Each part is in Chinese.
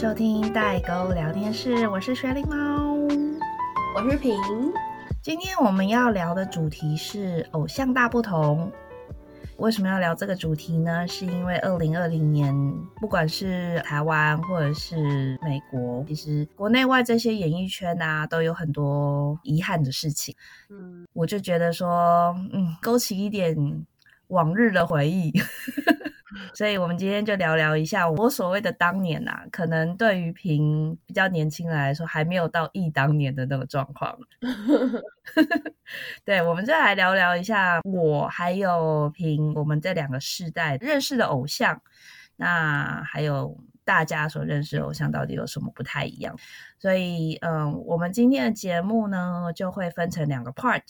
收听代沟聊天室，我是雪梨猫，我是平。今天我们要聊的主题是偶像大不同。为什么要聊这个主题呢？是因为二零二零年，不管是台湾或者是美国，其实国内外这些演艺圈啊，都有很多遗憾的事情。嗯，我就觉得说，嗯，勾起一点往日的回忆。所以，我们今天就聊聊一下我所谓的当年呐，可能对于平比较年轻人来说，还没有到忆当年的那个状况。对，我们再来聊聊一下我还有平我们这两个世代认识的偶像，那还有大家所认识的偶像到底有什么不太一样？所以，嗯，我们今天的节目呢，就会分成两个 part。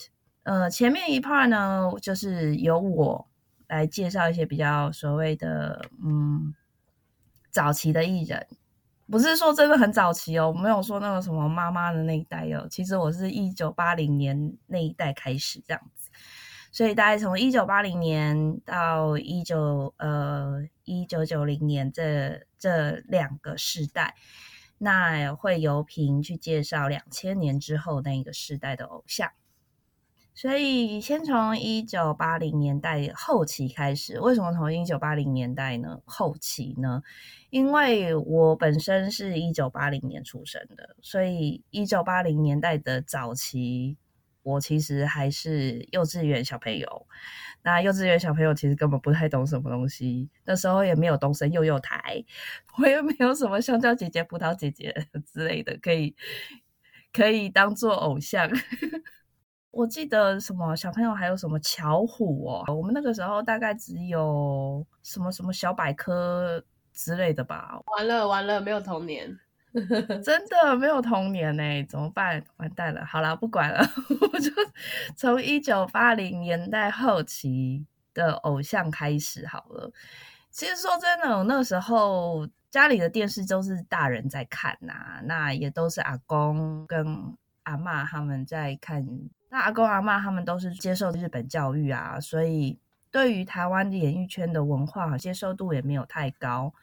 呃，前面一 part 呢，就是由我。来介绍一些比较所谓的嗯早期的艺人，不是说真的很早期哦，没有说那个什么妈妈的那一代哦。其实我是一九八零年那一代开始这样子，所以大概从一九八零年到一九呃一九九零年这这两个世代，那会由平去介绍两千年之后那一个世代的偶像。所以，先从一九八零年代后期开始。为什么从一九八零年代呢？后期呢？因为我本身是一九八零年出生的，所以一九八零年代的早期，我其实还是幼稚园小朋友。那幼稚园小朋友其实根本不太懂什么东西，那时候也没有东升幼幼台，我也没有什么香蕉姐姐、葡萄姐姐之类的，可以可以当做偶像。我记得什么小朋友还有什么巧虎哦，我们那个时候大概只有什么什么小百科之类的吧。完了完了，没有童年，真的没有童年呢，怎么办？完蛋了！好了，不管了，我就从一九八零年代后期的偶像开始好了。其实说真的，我那时候家里的电视都是大人在看呐，那也都是阿公跟阿妈他们在看。那阿公阿妈他们都是接受日本教育啊，所以对于台湾的演艺圈的文化接受度也没有太高，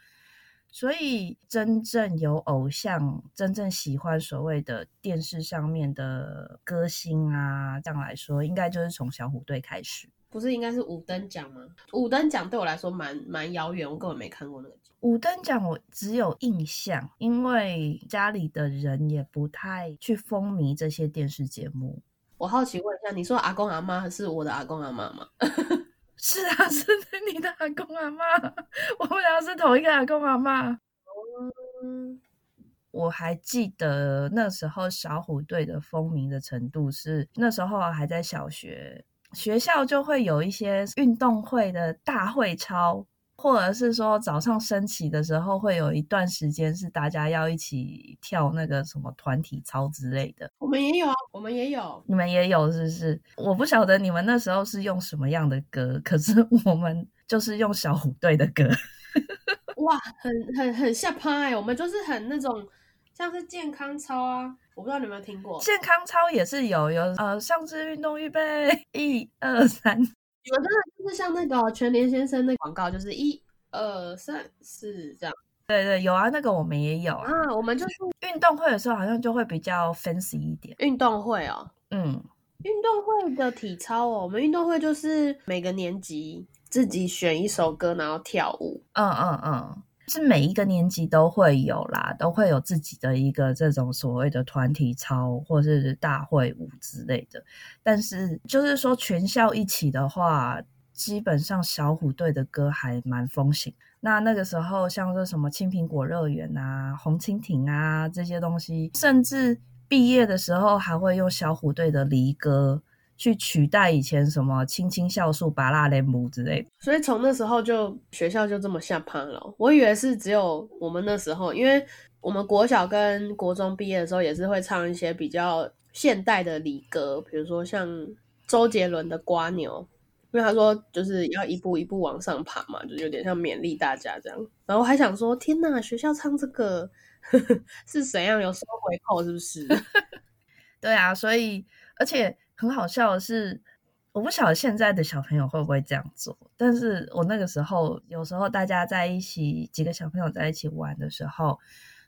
所以真正有偶像、真正喜欢所谓的电视上面的歌星啊，这样来说，应该就是从小虎队开始。不是应该是五等奖吗？五等奖对我来说蛮蛮遥远，我根本没看过那个。五等奖我只有印象，因为家里的人也不太去风靡这些电视节目。我好奇问一下，你说阿公阿妈是我的阿公阿妈吗？是啊，是你的阿公阿妈，我们俩是同一个阿公阿妈。我还记得那时候小虎队的风靡的程度是，那时候还在小学，学校就会有一些运动会的大会操。或者是说早上升旗的时候，会有一段时间是大家要一起跳那个什么团体操之类的。我们也有，我们也有，你们也有是不是？我不晓得你们那时候是用什么样的歌，可是 我们就是用小虎队的歌。哇，很很很下趴哎！我们就是很那种像是健康操啊，我不知道你有没有听过。健康操也是有有呃，上肢运动预备，一二三。你们真的就是像那个全联先生那广告，就是一二三四这样。对对，有啊，那个我们也有啊。我们就是运动会的时候，好像就会比较 fancy 一点。运动会哦，嗯，运动会的体操哦，我们运动会就是每个年级自己选一首歌，然后跳舞。嗯嗯嗯。是每一个年级都会有啦，都会有自己的一个这种所谓的团体操或是大会舞之类的。但是就是说全校一起的话，基本上小虎队的歌还蛮风行。那那个时候像是什么青苹果乐园啊、红蜻蜓啊这些东西，甚至毕业的时候还会用小虎队的离歌。去取代以前什么青青校树、拔蜡雷姆之类的，所以从那时候就学校就这么下班了。我以为是只有我们那时候，因为我们国小跟国中毕业的时候也是会唱一些比较现代的礼歌，比如说像周杰伦的《瓜牛》，因为他说就是要一步一步往上爬嘛，就有点像勉励大家这样。然后还想说，天呐，学校唱这个 是怎样有收回扣是不是？对啊，所以而且。很好笑的是，我不晓得现在的小朋友会不会这样做，但是我那个时候，有时候大家在一起，几个小朋友在一起玩的时候，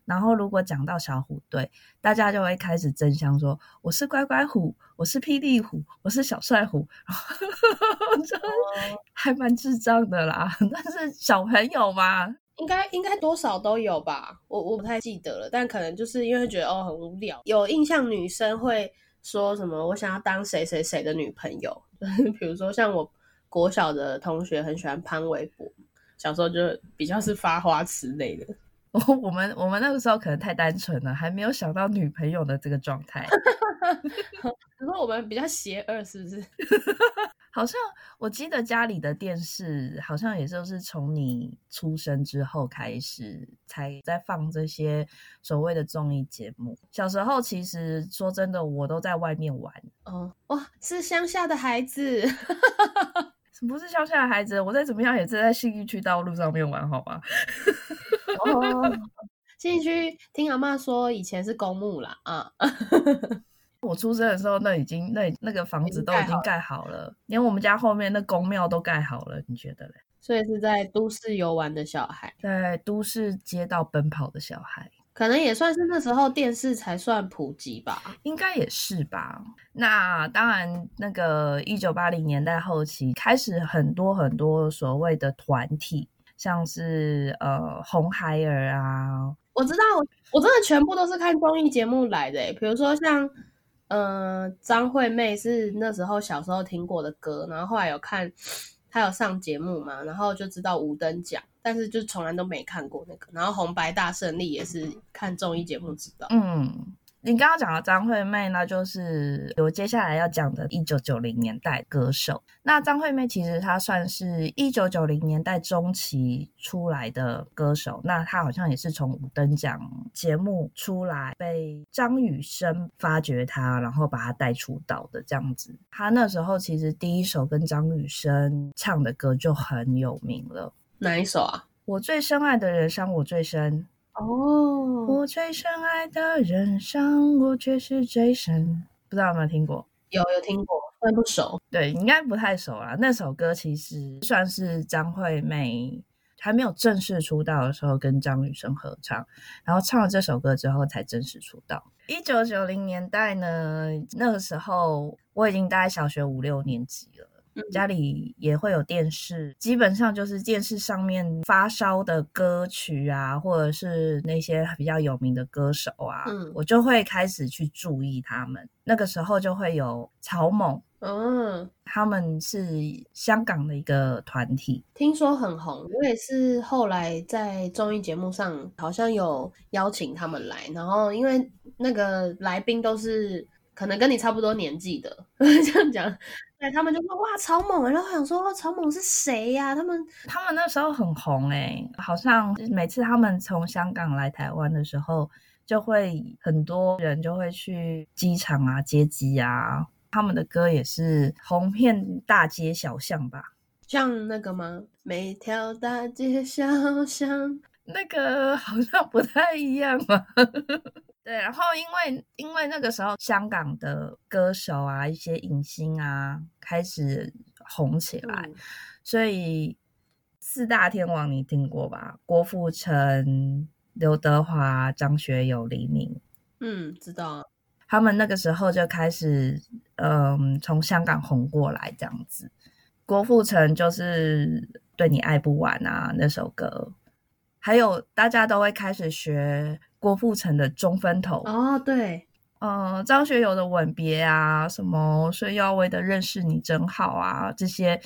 然后如果讲到小虎队，大家就会开始争相说我是乖乖虎，我是霹雳虎，我是小帅虎，就 还蛮智障的啦。但是小朋友嘛，应该应该多少都有吧，我我不太记得了，但可能就是因为觉得哦很无聊，有印象女生会说什么我想要当谁谁谁的女朋友，就 是比如说像我国小的同学很喜欢潘玮柏，小时候就比较是发花痴类的。我们我们那个时候可能太单纯了，还没有想到女朋友的这个状态。你说我们比较邪恶是不是？好像我记得家里的电视好像也就是从你出生之后开始才在放这些所谓的综艺节目。小时候其实说真的，我都在外面玩。哦，哇，是乡下的孩子。不是乡下的孩子，我再怎么样也是在信义区道路上面玩，好吗？哦，信义区听阿妈说以前是公墓啦啊。我出生的时候，那已经那那个房子都已经盖好了，连我们家后面那公庙都盖好了，你觉得嘞？所以是在都市游玩的小孩，在都市街道奔跑的小孩。可能也算是那时候电视才算普及吧，应该也是吧。那当然，那个一九八零年代后期开始，很多很多所谓的团体，像是呃红孩儿啊，我知道，我真的全部都是看综艺节目来的。比如说像嗯张惠妹是那时候小时候听过的歌，然后后来有看她有上节目嘛，然后就知道五等奖。但是就从来都没看过那个，然后红白大胜利也是看综艺节目知道。嗯，你刚刚讲的张惠妹，那就是我接下来要讲的一九九零年代歌手。那张惠妹其实她算是一九九零年代中期出来的歌手，那她好像也是从五等奖节目出来，被张雨生发掘她，然后把她带出道的这样子。她那时候其实第一首跟张雨生唱的歌就很有名了。哪一首啊？我最深爱的人伤我最深。哦，我最深爱的人伤我却是最深。不知道有没有听过？有有听过，但不熟。对，应该不太熟啦。那首歌其实算是张惠妹还没有正式出道的时候跟张雨生合唱，然后唱了这首歌之后才正式出道。一九九零年代呢，那个时候我已经大概小学五六年级了。家里也会有电视，基本上就是电视上面发烧的歌曲啊，或者是那些比较有名的歌手啊，我就会开始去注意他们。那个时候就会有草蜢，嗯，他们是香港的一个团体，听说很红。我也是后来在综艺节目上好像有邀请他们来，然后因为那个来宾都是可能跟你差不多年纪的，这样讲。对他们就说哇草蜢，然后想说草蜢是谁呀？他们他们那时候很红哎，好像每次他们从香港来台湾的时候，就会很多人就会去机场啊接机啊，他们的歌也是红遍大街小巷吧？像那个吗？每条大街小巷，那个好像不太一样啊。对，然后因为因为那个时候香港的歌手啊，一些影星啊开始红起来，所以四大天王你听过吧？郭富城、刘德华、张学友、黎明，嗯，知道。他们那个时候就开始，嗯，从香港红过来这样子。郭富城就是对你爱不完啊那首歌，还有大家都会开始学。郭富城的中分头哦，对，嗯，张学友的吻别啊，什么孙耀威的认识你真好啊，这些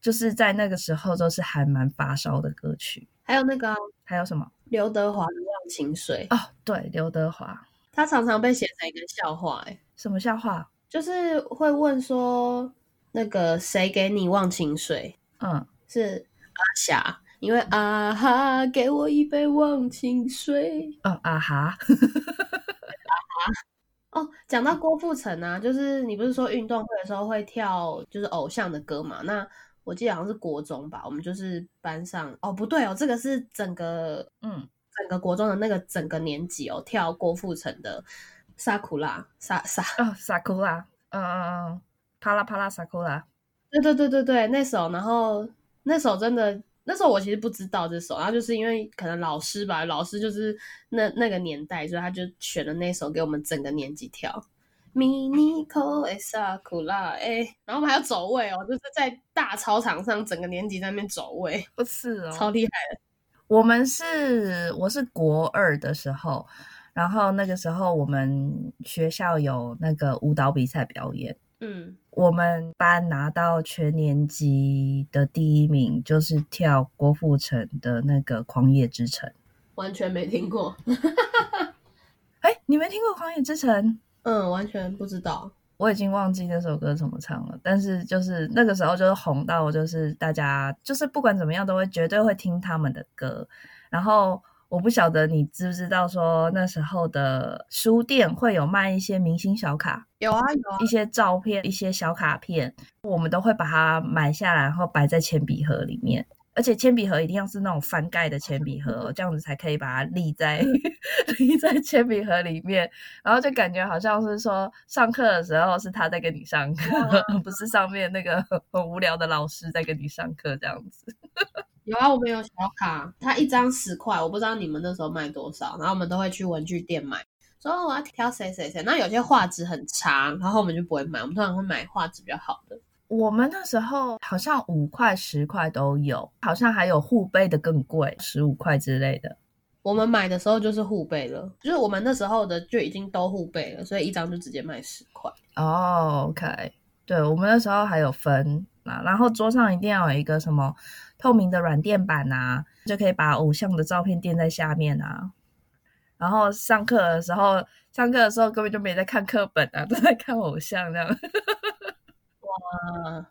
就是在那个时候都是还蛮发烧的歌曲。还有那个，还有什么？刘德华的《忘情水》哦，对，刘德华，他常常被写成一个笑话，哎，什么笑话？就是会问说，那个谁给你忘情水？嗯，是阿霞。因为啊哈，给我一杯忘情水。哦啊哈，啊哈。哦，讲到郭富城啊，就是你不是说运动会的时候会跳就是偶像的歌嘛？那我记得好像是国中吧，我们就是班上哦，不对哦，这个是整个嗯整个国中的那个整个年级哦，跳郭富城的《萨库拉》萨萨哦萨库拉，嗯嗯嗯，啪啦啪啦萨库拉，对对对对对，那首，然后那首真的。那时候我其实不知道这首，然后就是因为可能老师吧，老师就是那那个年代，所以他就选了那首给我们整个年级跳。mini ko esa kula 哎，然后我们还要走位哦，就是在大操场上，整个年级在那边走位，不是哦，超厉害的。我们是我是国二的时候，然后那个时候我们学校有那个舞蹈比赛表演，嗯，我们班拿到全年级的第一名，就是跳郭富城的那个《狂野之城》，完全没听过。哎，你没听过《狂野之城》？嗯，完全不知道，我已经忘记那首歌怎么唱了。但是就是那个时候就是红到，就是大家就是不管怎么样都会绝对会听他们的歌。然后我不晓得你知不知道，说那时候的书店会有卖一些明星小卡，有啊有啊，一些照片、一些小卡片，我们都会把它买下来，然后摆在铅笔盒里面。而且铅笔盒一定要是那种翻盖的铅笔盒，这样子才可以把它立在 立在铅笔盒里面，然后就感觉好像是说上课的时候是他在跟你上课，不是上面那个很无聊的老师在跟你上课这样子。有啊，我们有小卡，它一张十块，我不知道你们那时候卖多少，然后我们都会去文具店买，说我要挑谁谁谁。那有些画质很差，然后我们就不会买，我们通常会买画质比较好的。我们那时候好像五块、十块都有，好像还有护背的更贵，十五块之类的。我们买的时候就是护背了，就是我们那时候的就已经都护背了，所以一张就直接卖十块。哦，OK，对我们那时候还有分啊，然后桌上一定要有一个什么透明的软垫板啊，就可以把偶像的照片垫在下面啊。然后上课的时候，上课的时候根本就没在看课本啊，都在看偶像这样。哇，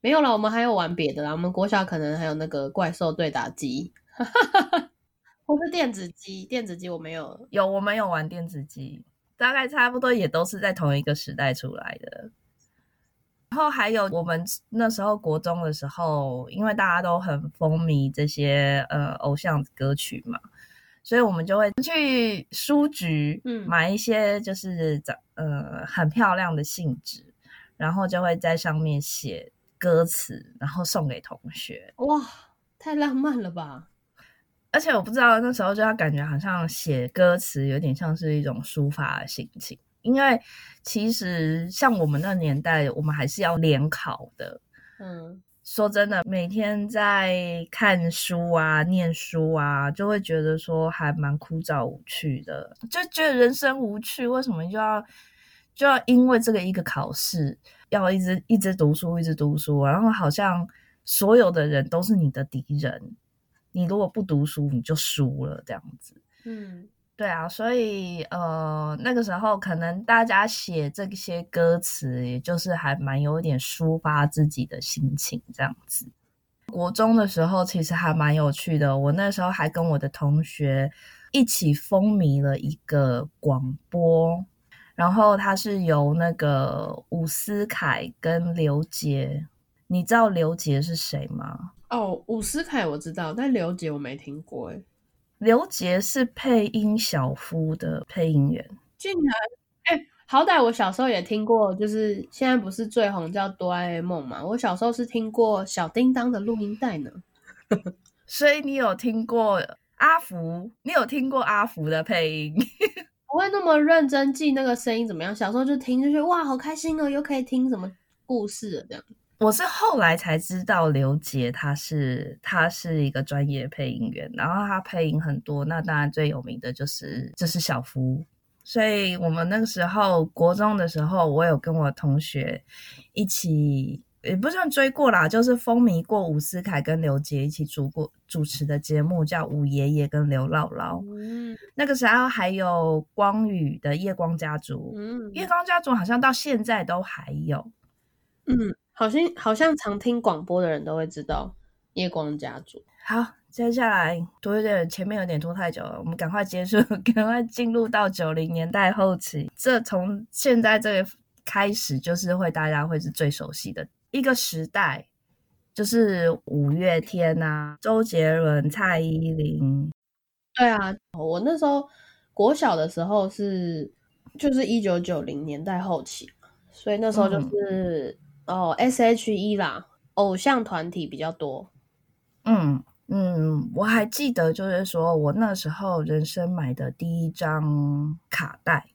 没有了，我们还有玩别的啦。我们国小可能还有那个怪兽对打机，或是电子机。电子机我没有，有我们有玩电子机，大概差不多也都是在同一个时代出来的。然后还有我们那时候国中的时候，因为大家都很风靡这些呃偶像歌曲嘛，所以我们就会去书局，嗯，买一些就是长呃很漂亮的信纸。然后就会在上面写歌词，然后送给同学。哇，太浪漫了吧！而且我不知道那时候就要感觉好像写歌词有点像是一种抒发的心情，因为其实像我们那年代，我们还是要联考的。嗯，说真的，每天在看书啊、念书啊，就会觉得说还蛮枯燥无趣的，就觉得人生无趣，为什么就要？就要因为这个一个考试，要一直一直读书，一直读书，然后好像所有的人都是你的敌人。你如果不读书，你就输了，这样子。嗯，对啊，所以呃，那个时候可能大家写这些歌词，也就是还蛮有点抒发自己的心情这样子。国中的时候其实还蛮有趣的，我那时候还跟我的同学一起风靡了一个广播。然后它是由那个伍思凯跟刘杰，你知道刘杰是谁吗？哦，伍思凯我知道，但刘杰我没听过。哎，刘杰是配音小夫的配音员，竟然哎，好歹我小时候也听过，就是现在不是最红叫哆啦 A 梦嘛？我小时候是听过小叮当的录音带呢。所以你有听过阿福？你有听过阿福的配音？不会那么认真记那个声音怎么样？小时候就听就觉得哇，好开心哦，又可以听什么故事了这样。我是后来才知道刘杰他是他是一个专业配音员，然后他配音很多，那当然最有名的就是就是小夫。所以我们那个时候国中的时候，我有跟我同学一起。也不算追过啦，就是风靡过伍思凯跟刘杰一起主过主持的节目，叫《伍爷爷跟刘姥姥》。嗯，那个时候还有光宇的《夜光家族》。嗯，《夜光家族》好像到现在都还有。嗯，好像好像常听广播的人都会知道《夜光家族》。好，接下来多一点前面有点拖太久了，我们赶快结束，赶快进入到九零年代后期。这从现在这个开始，就是会大家会是最熟悉的。一个时代，就是五月天呐，周杰伦、蔡依林。对啊，我那时候国小的时候是，就是一九九零年代后期，所以那时候就是哦，S H E 啦，偶像团体比较多。嗯嗯，我还记得，就是说我那时候人生买的第一张卡带，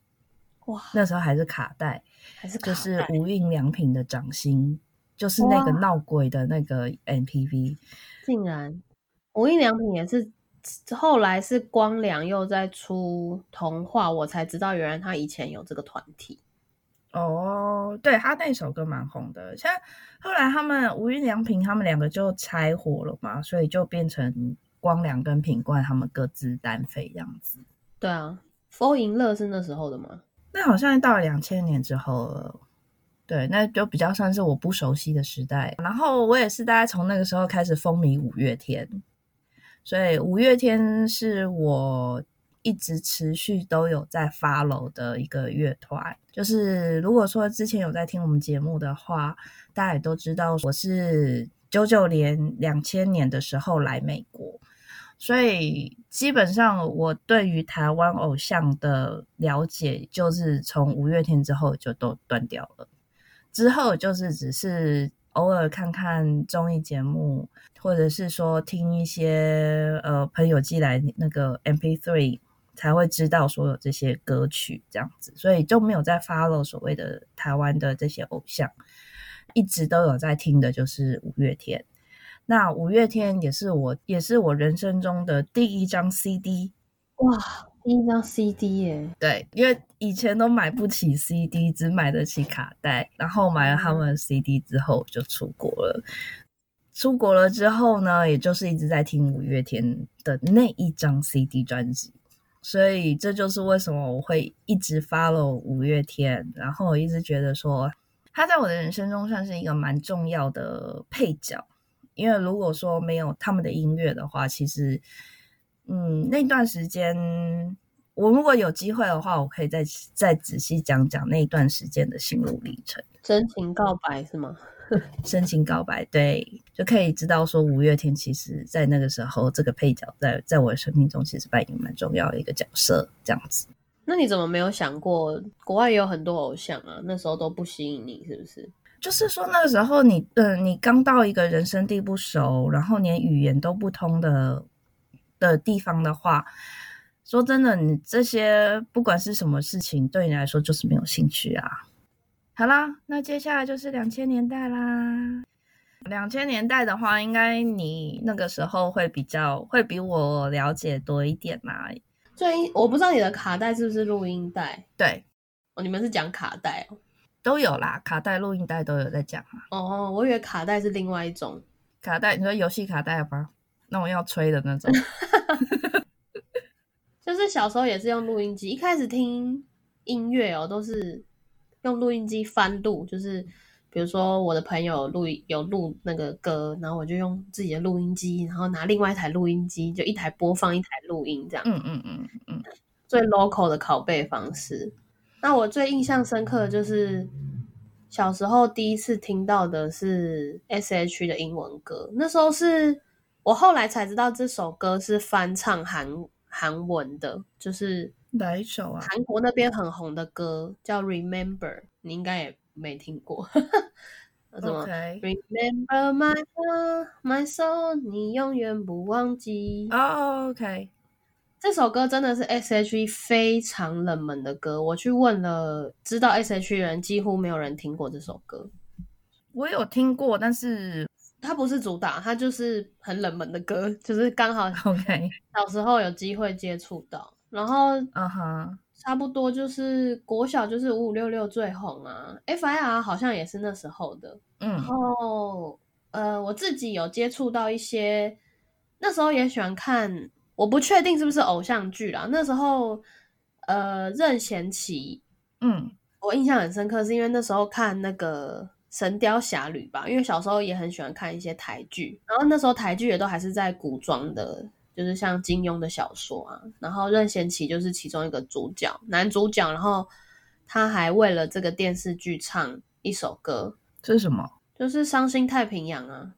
哇，那时候还是卡带，还是卡就是无印良品的掌心，就是那个闹鬼的那个 MPV。竟然无印良品也是后来是光良又在出童话，我才知道原来他以前有这个团体。哦，对他那首歌蛮红的，像后来他们无印良品他们两个就拆伙了嘛，所以就变成光良跟品冠他们各自单飞这样子。对啊，Fall in Love 是那时候的吗？那好像到了两千年之后了，对，那就比较算是我不熟悉的时代。然后我也是大概从那个时候开始风靡五月天，所以五月天是我一直持续都有在 follow 的一个乐团。就是如果说之前有在听我们节目的话，大家也都知道我是九九年、两千年的时候来美国。所以基本上，我对于台湾偶像的了解，就是从五月天之后就都断掉了。之后就是只是偶尔看看综艺节目，或者是说听一些呃朋友寄来那个 MP3，才会知道所有这些歌曲这样子，所以就没有在 follow 所谓的台湾的这些偶像，一直都有在听的就是五月天。那五月天也是我也是我人生中的第一张 CD，哇，第一张 CD 耶！对，因为以前都买不起 CD，只买得起卡带，然后买了他们的 CD 之后就出国了。出国了之后呢，也就是一直在听五月天的那一张 CD 专辑，所以这就是为什么我会一直 follow 五月天，然后我一直觉得说他在我的人生中算是一个蛮重要的配角。因为如果说没有他们的音乐的话，其实，嗯，那段时间我如果有机会的话，我可以再再仔细讲讲那段时间的心路历程。真情告白是吗？深情告白，对，就可以知道说五月天其实在那个时候这个配角在在我的生命中其实扮演蛮重要的一个角色，这样子。那你怎么没有想过，国外也有很多偶像啊？那时候都不吸引你，是不是？就是说那个时候你，呃，你刚到一个人生地不熟，然后连语言都不通的的地方的话，说真的，你这些不管是什么事情，对你来说就是没有兴趣啊。好啦，那接下来就是两千年代啦。两千年代的话，应该你那个时候会比较会比我了解多一点啦。最我不知道你的卡带是不是录音带对，哦？你们是讲卡带哦？都有啦，卡带、录音带都有在讲啊。哦，我以为卡带是另外一种。卡带，你说游戏卡带吗？那种要吹的那种。就是小时候也是用录音机，一开始听音乐哦，都是用录音机翻录，就是比如说我的朋友录有录那个歌，然后我就用自己的录音机，然后拿另外一台录音机，就一台播放，一台录音这样。嗯嗯嗯嗯，最 local 的拷贝方式。那我最印象深刻的就是小时候第一次听到的是 S.H. 的英文歌，那时候是我后来才知道这首歌是翻唱韩韩文的，就是哪一首啊？韩国那边很红的歌叫 Remember，你应该也没听过。什么 OK，Remember my heart, my soul，你永远不忘记。哦，OK，这首歌真的是 S.H.E 非常冷门的歌，我去问了知道 S.H.E 人，几乎没有人听过这首歌。我有听过，但是它不是主打，它就是很冷门的歌，就是刚好 OK，小时候有机会接触到，然后嗯哼，差不多就是国小就是五五六六最红啊，F.I.R 好像也是那时候的，嗯。然嗯后呃，我自己有接触到一些，那时候也喜欢看，我不确定是不是偶像剧啦。那时候呃，任贤齐，嗯。我印象很深刻，是因为那时候看那个《神雕侠侣》吧，因为小时候也很喜欢看一些台剧，然后那时候台剧也都还是在古装的，就是像金庸的小说啊，然后任贤齐就是其中一个主角，男主角，然后他还为了这个电视剧唱一首歌，这是什么？就是《伤心太平洋》啊。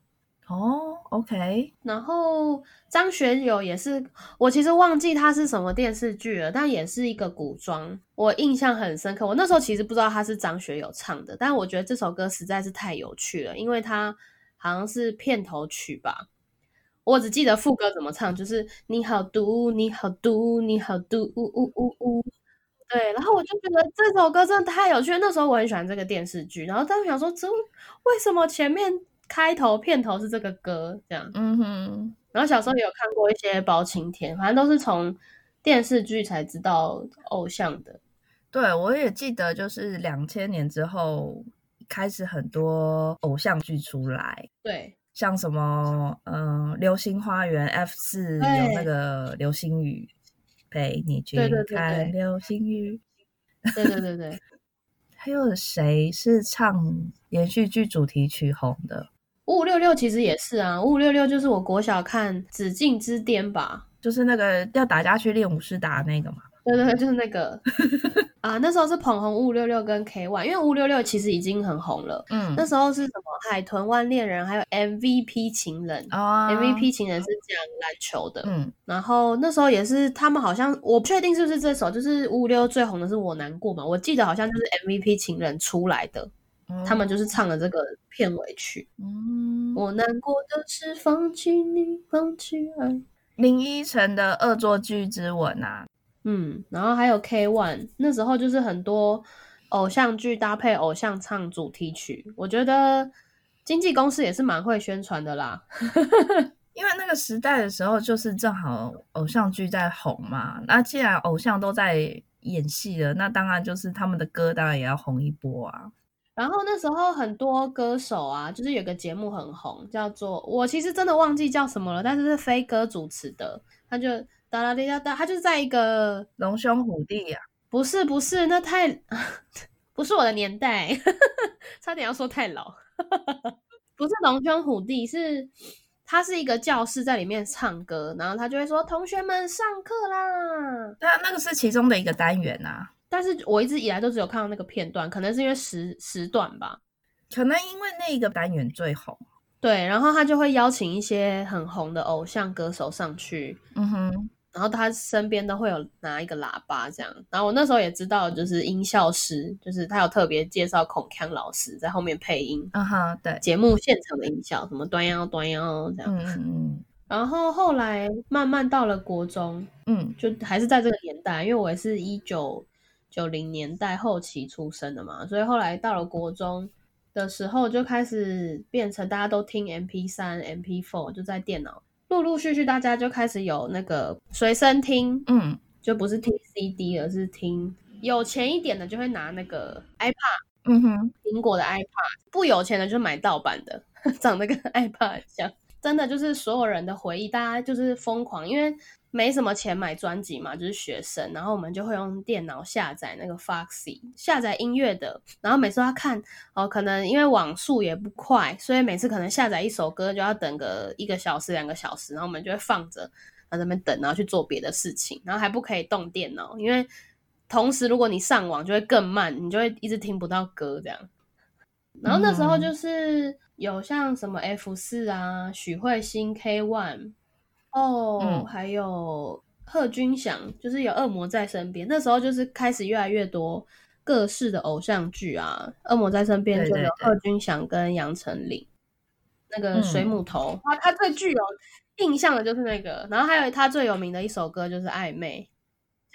哦，OK，然后张学友也是，我其实忘记他是什么电视剧了，但也是一个古装，我印象很深刻。我那时候其实不知道他是张学友唱的，但我觉得这首歌实在是太有趣了，因为他好像是片头曲吧。我只记得副歌怎么唱，就是你好毒，你好毒，你好毒，呜呜呜呜。对，然后我就觉得这首歌真的太有趣。那时候我很喜欢这个电视剧，然后当时想说，这为什么前面开头片头是这个歌这样？嗯哼。然后小时候也有看过一些包青天，反正都是从电视剧才知道偶像的。对，我也记得，就是两千年之后开始很多偶像剧出来。对，像什么嗯，《流星花园》F 四有那个流星雨。陪你去看流星雨。对对对对，还有谁是唱连续剧主题曲红的？五五六六其实也是啊，五五六六就是我国小看《紫禁之巅》吧，就是那个要打架去练武士打那个嘛。对对对，就是那个啊，那时候是捧红五五六六跟 K One，因为五五六六其实已经很红了。嗯，那时候是什么海豚湾恋人，还有 MVP 情人啊，MVP 情人是讲篮球的。嗯，然后那时候也是他们好像我不确定是不是这首，就是五五六最红的是我难过嘛，我记得好像就是 MVP 情人出来的，他们就是唱了这个片尾曲。嗯，我难过的是放弃你，放弃爱。林依晨的《恶作剧之吻》啊。嗯，然后还有 K One，那时候就是很多偶像剧搭配偶像唱主题曲，我觉得经纪公司也是蛮会宣传的啦。因为那个时代的时候，就是正好偶像剧在红嘛。那既然偶像都在演戏了，那当然就是他们的歌当然也要红一波啊。然后那时候很多歌手啊，就是有个节目很红，叫做我其实真的忘记叫什么了，但是是飞哥主持的，他就。哒啦滴哒哒，他就是在一个龙兄虎弟呀，不是不是，那太 不是我的年代，差点要说太老，不是龙兄虎弟，是他是一个教室在里面唱歌，然后他就会说同学们上课啦，对啊，那个是其中的一个单元啊，但是我一直以来都只有看到那个片段，可能是因为时时段吧，可能因为那一个单元最红。对，然后他就会邀请一些很红的偶像歌手上去，嗯哼。然后他身边都会有拿一个喇叭这样，然后我那时候也知道，就是音效师，就是他有特别介绍孔锵老师在后面配音，啊哈，对，节目现场的音效，什么端腰端腰这样，嗯嗯嗯。然后后来慢慢到了国中，嗯，就还是在这个年代，因为我也是一九九零年代后期出生的嘛，所以后来到了国中的时候，就开始变成大家都听 M P 三、M P four，就在电脑。陆陆续续，大家就开始有那个随身听，嗯，就不是听 CD，而是听有钱一点的就会拿那个 iPad，嗯哼，苹果的 iPad，不有钱的就买盗版的，长得跟 iPad 像，真的就是所有人的回忆，大家就是疯狂，因为。没什么钱买专辑嘛，就是学生，然后我们就会用电脑下载那个 Foxy 下载音乐的，然后每次要看哦，可能因为网速也不快，所以每次可能下载一首歌就要等个一个小时、两个小时，然后我们就会放着在那边等，然后去做别的事情，然后还不可以动电脑，因为同时如果你上网就会更慢，你就会一直听不到歌这样。然后那时候就是有像什么 F 四啊、许慧欣 K One。哦，还有贺军翔，就是有恶魔在身边。那时候就是开始越来越多各式的偶像剧啊，恶魔在身边就有贺军翔跟杨丞琳，那个水母头，他他最具有印象的就是那个。然后还有他最有名的一首歌就是《暧昧》，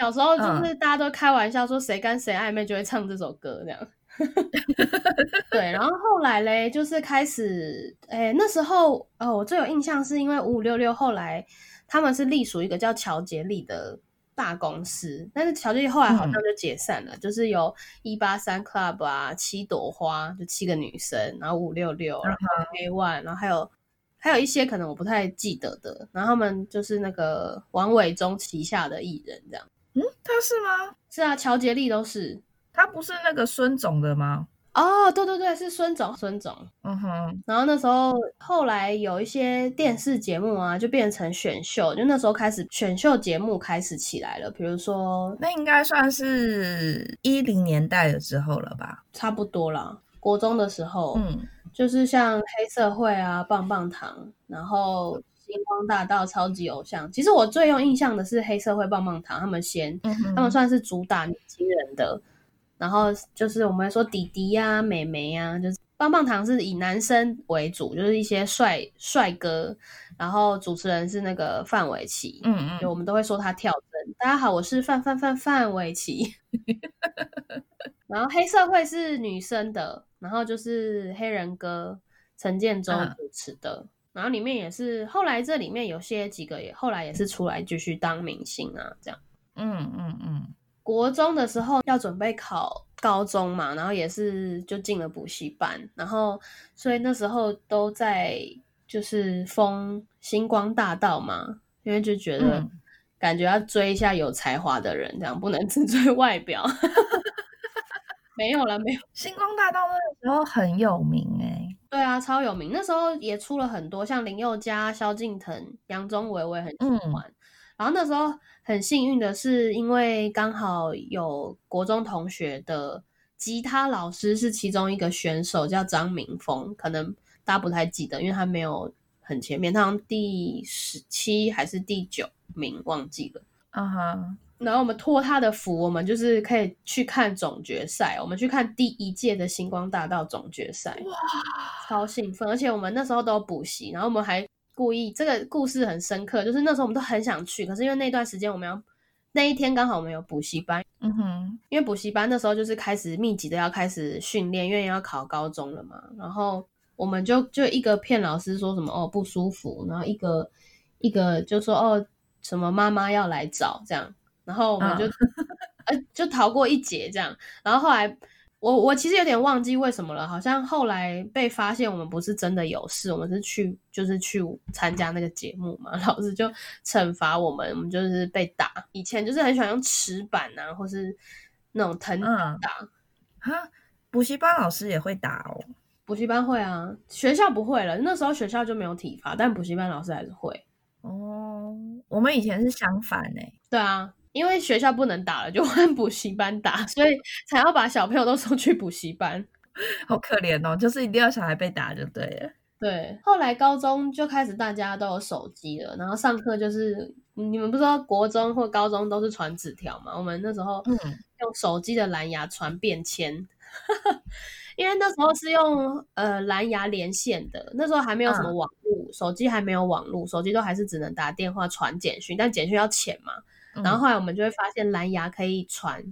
小时候就是大家都开玩笑说谁跟谁暧昧就会唱这首歌这样。对，然后后来嘞，就是开始，哎，那时候，哦，我最有印象是因为五五六六后来他们是隶属一个叫乔杰利的大公司，但是乔杰利后来好像就解散了，就是有一八三 club 啊，七朵花就七个女生，然后五六六，然后 A one，然后还有还有一些可能我不太记得的，然后他们就是那个王伟忠旗下的艺人这样，嗯，他是吗？是啊，乔杰利都是。他不是那个孙总的吗？哦，对对对，是孙总，孙总。嗯哼。然后那时候后来有一些电视节目啊，就变成选秀，就那时候开始选秀节目开始起来了。比如说，那应该算是一零年代的时候了吧？差不多啦，国中的时候，嗯，就是像黑社会啊、棒棒糖，然后星光大道、超级偶像。其实我最有印象的是黑社会、棒棒糖，他们先，他们算是主打年轻人的。然后就是我们说弟弟呀、妹妹呀，就是棒棒糖是以男生为主，就是一些帅帅哥，然后主持人是那个范玮琪，嗯嗯，就我们都会说他跳针。大家好，我是范范范范玮琪。然后黑社会是女生的，然后就是黑人哥陈建州嗯主持的，然后里面也是后来这里面有些几个也后来也是出来继续当明星啊，这样。嗯嗯嗯，国中的时候要准备考高中嘛，然后也是就进了补习班，然后所以那时候都在就是封星光大道嘛，因为就觉得嗯感觉要追一下有才华的人，这样不能只追外表。没有了，没有。星光大道那个时候很有名哎、对啊，超有名。那时候也出了很多，像林宥嘉、萧敬腾、杨宗纬，我也很喜欢。然后那时候很幸运的是，因为刚好有国中同学的吉他老师是其中一个选手，叫张明峰，可能大家不太记得，因为他没有很前面，他好像第十七还是第九名，忘记了。嗯哼，然后我们托他的福，我们就是可以去看总决赛，我们去看第一届的星光大道总决赛，哇，超兴奋！而且我们那时候都有补习，然后我们还故意，这个故事很深刻，就是那时候我们都很想去，可是因为那段时间我们要那一天刚好我们有补习班，嗯哼，因为补习班那时候就是开始密集的要开始训练，因为要考高中了嘛，然后我们就就一个骗老师说什么哦不舒服，然后一个一个就说哦什么妈妈要来找这样，然后我们就、呃就逃过一劫这样，然后后来我我其实有点忘记为什么了，好像后来被发现我们不是真的有事，我们是去就是去参加那个节目嘛，老师就惩罚我们，我们就是被打。以前就是很喜欢用尺板啊，或是那种藤打。哈，补习班老师也会打哦。补习班会啊，学校不会了。那时候学校就没有体罚，但补习班老师还是会。哦，我们以前是相反哎、对啊，因为学校不能打了，就换补习班打，所以才要把小朋友都送去补习班。好可怜哦，就是一定要小孩被打就对了。对，后来高中就开始大家都有手机了，然后上课就是你们不知道国中或高中都是传纸条嘛？我们那时候嗯用手机的蓝牙传便签，因为那时候是用呃蓝牙连线的，那时候还没有什么嗯网络，手机还没有网络，手机都还是只能打电话传简讯，但简讯要钱嘛。然后后来我们就会发现蓝牙可以传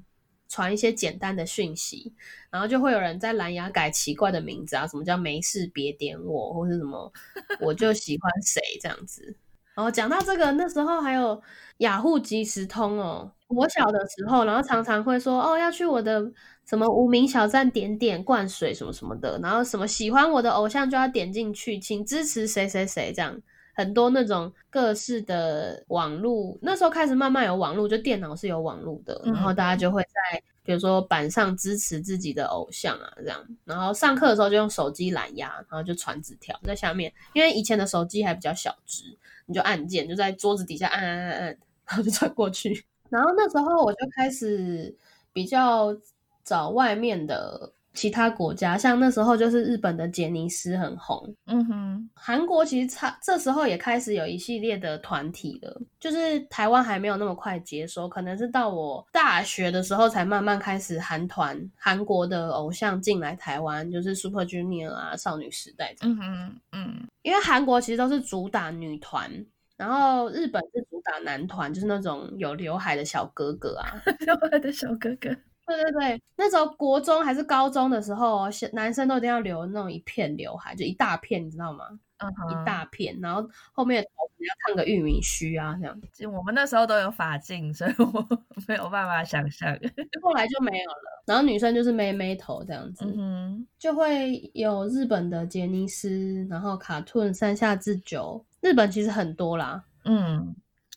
传一些简单的讯息，然后就会有人在蓝牙改奇怪的名字啊，什么叫没事别点我，或是什么我就喜欢谁这样子。然 后讲到这个，那时候还有雅虎即时通哦，我小的时候，然后常常会说哦要去我的什么无名小站点点灌水什么什么的，然后什么喜欢我的偶像就要点进去，请支持谁谁谁这样。很多那种各式的网络，那时候开始慢慢有网络，就电脑是有网络的，嗯然后大家就会在比如说板上支持自己的偶像啊，这样，然后上课的时候就用手机蓝牙，然后就传纸条在下面，因为以前的手机还比较小只，你就按键，就在桌子底下按按按按，然后就传过去。然后那时候我就开始比较找外面的其他国家，像那时候就是日本的杰尼斯很红，嗯哼，韩国其实差这时候也开始有一系列的团体了，就是台湾还没有那么快接收，可能是到我大学的时候才慢慢开始韩团韩国的偶像进来台湾，就是 Super Junior 啊、少女时代这样。嗯哼，嗯因为韩国其实都是主打女团，然后日本是主打男团，就是那种有刘海的小哥哥啊。刘海的小哥哥，对对对，那时候国中还是高中的时候男生都一定要留那种一片刘海，就一大片，你知道吗？一大片，然后后面烫个玉米须啊，这样。就我们那时候都有发镜，所以我没有办法想象。后来就没有了。然后女生就是妹妹头这样子，嗯哼，就会有日本的杰尼斯，然后卡顿、山下智久，日本其实很多啦。嗯，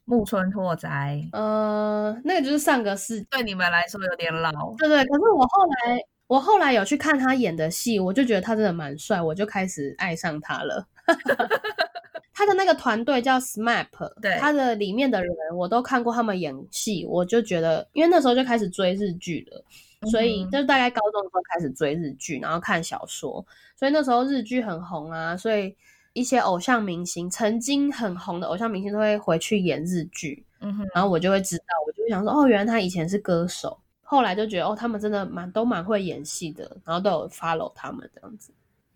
木村拓哉呃，那个就是上个世对你们来说有点老。对对，可是我后来我后来有去看他演的戏，我就觉得他真的蛮帅，我就开始爱上他了。他的那个团队叫 SMAP，对他的里面的人我都看过他们演戏，我就觉得，因为那时候就开始追日剧了，所以就是大概高中的时候开始追日剧，然后看小说，所以那时候日剧很红啊，所以一些偶像明星曾经很红的偶像明星都会回去演日剧，嗯哼，然后我就会知道，我就会想说，哦，原来他以前是歌手，后来就觉得，哦，他们真的蛮都蛮会演戏的，然后都有 follow 他们这样子。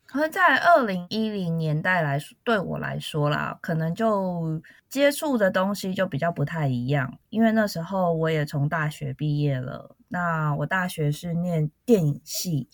可是在二零一零年代来说，对我来说啦，可能就接触的东西就比较不太一样，因为那时候我也从大学毕业了。那我大学是念电影系，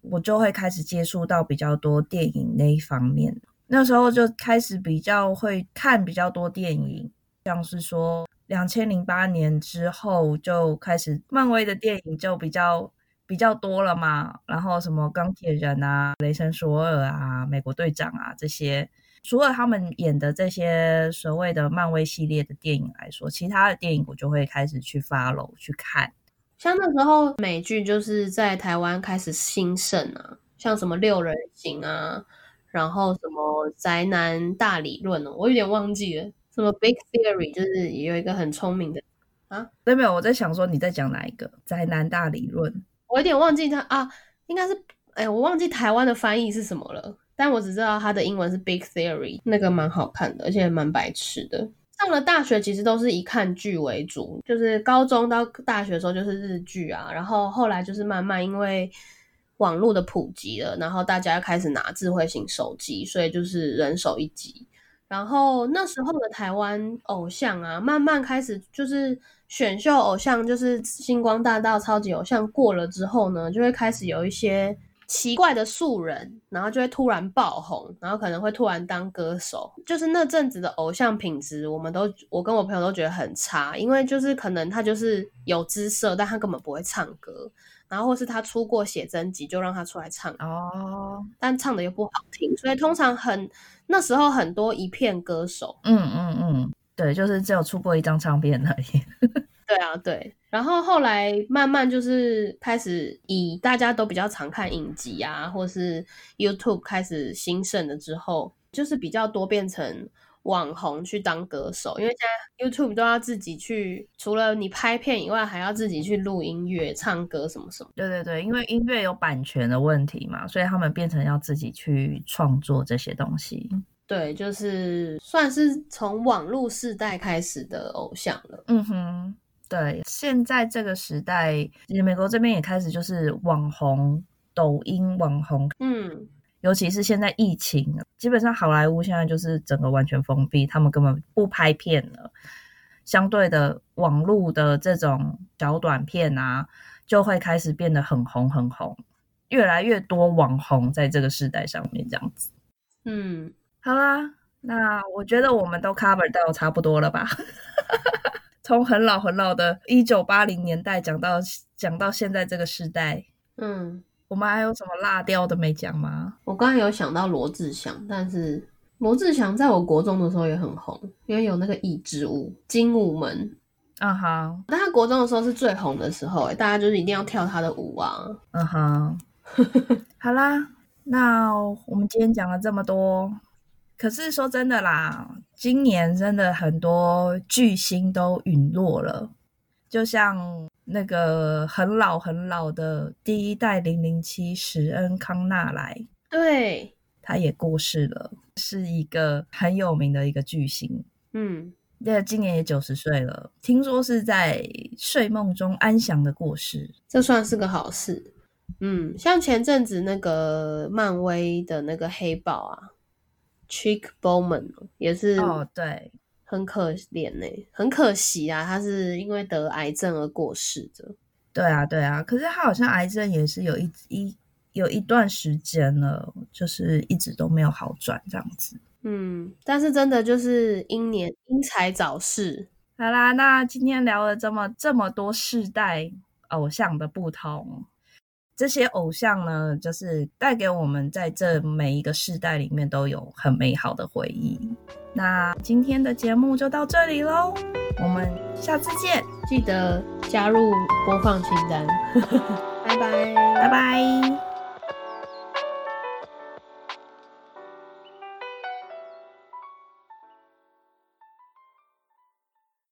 我就会开始接触到比较多电影那一方面。那时候就开始比较会看比较多电影，像是说两千零八年之后就开始漫威的电影就比较。比较多了嘛，然后什么钢铁人啊、雷神索尔啊、美国队长啊这些，除了他们演的这些所谓的漫威系列的电影来说，其他的电影我就会开始去 follow 去看。像那时候美剧就是在台湾开始兴盛啊，像什么六人行啊，然后什么宅男大理论哦，我有点忘记了，什么 Big Theory 就是也有一个很聪明的啊，对没有？我在想说你在讲哪一个宅男大理论？我有点忘记他啊，应该是哎，我忘记台湾的翻译是什么了。但我只知道他的英文是 Big Theory，那个蛮好看的，而且蛮白痴的。上了大学其实都是以看剧为主，就是高中到大学的时候就是日剧啊，然后后来就是慢慢因为网络的普及了，然后大家开始拿智慧型手机，所以就是人手一机。然后那时候的台湾偶像啊，慢慢开始就是选秀偶像，就是星光大道超级偶像过了之后呢，就会开始有一些奇怪的素人，然后就会突然爆红，然后可能会突然当歌手。就是那阵子的偶像品质，我们都我跟我朋友都觉得很差，因为就是可能他就是有姿色，但他根本不会唱歌，然后或是他出过写真集就让他出来唱哦，但唱的又不好听，所以通常很。那时候很多一片歌手，嗯嗯嗯，对，就是只有出过一张唱片而已。对啊，对。然后后来慢慢就是开始以大家都比较常看影集啊，或是 YouTube 开始兴盛了之后，就是比较多变成网红去当歌手，因为现在 YouTube 都要自己去，除了你拍片以外，还要自己去录音乐、唱歌什么什么。对对对，因为音乐有版权的问题嘛，所以他们变成要自己去创作这些东西。对，就是算是从网络时代开始的偶像了。嗯哼。对，现在这个时代，其实美国这边也开始就是网红、抖音网红，嗯，尤其是现在疫情，基本上好莱坞现在就是整个完全封闭，他们根本不拍片了。相对的，网络的这种小短片啊，就会开始变得很红很红，越来越多网红在这个时代上面这样子。嗯，好啦，那我觉得我们都 cover 到差不多了吧。从很老很老的一九八零年代讲到讲到现在这个时代，嗯，我们还有什么辣掉的没讲吗？我刚刚有想到罗志祥，但是罗志祥在我国中的时候也很红，因为有那个益之舞精武门，嗯哼，但他国中的时候是最红的时候，大家就是一定要跳他的舞啊，嗯哼，好啦，那我们今天讲了这么多。可是说真的啦，今年真的很多巨星都陨落了，就像那个很老很老的第一代零零七史恩康纳莱，对，他也过世了，是一个很有名的一个巨星。嗯，那今年也九十岁了，听说是在睡梦中安详的过世，这算是个好事。嗯，像前阵子那个漫威的那个黑豹啊。Chick Bowman 也是哦，对，很可怜呢，很可惜啊，他是因为得癌症而过世的。对啊，对啊，可是他好像癌症也是有一一有一段时间了，就是一直都没有好转这样子。嗯，但是真的就是英年英才早逝。好啦，那今天聊了这么这么多世代偶像的不同。这些偶像呢，就是带给我们在这每一个世代里面都有很美好的回忆。那今天的节目就到这里喽，我们下次见，记得加入播放清单，拜拜，拜拜。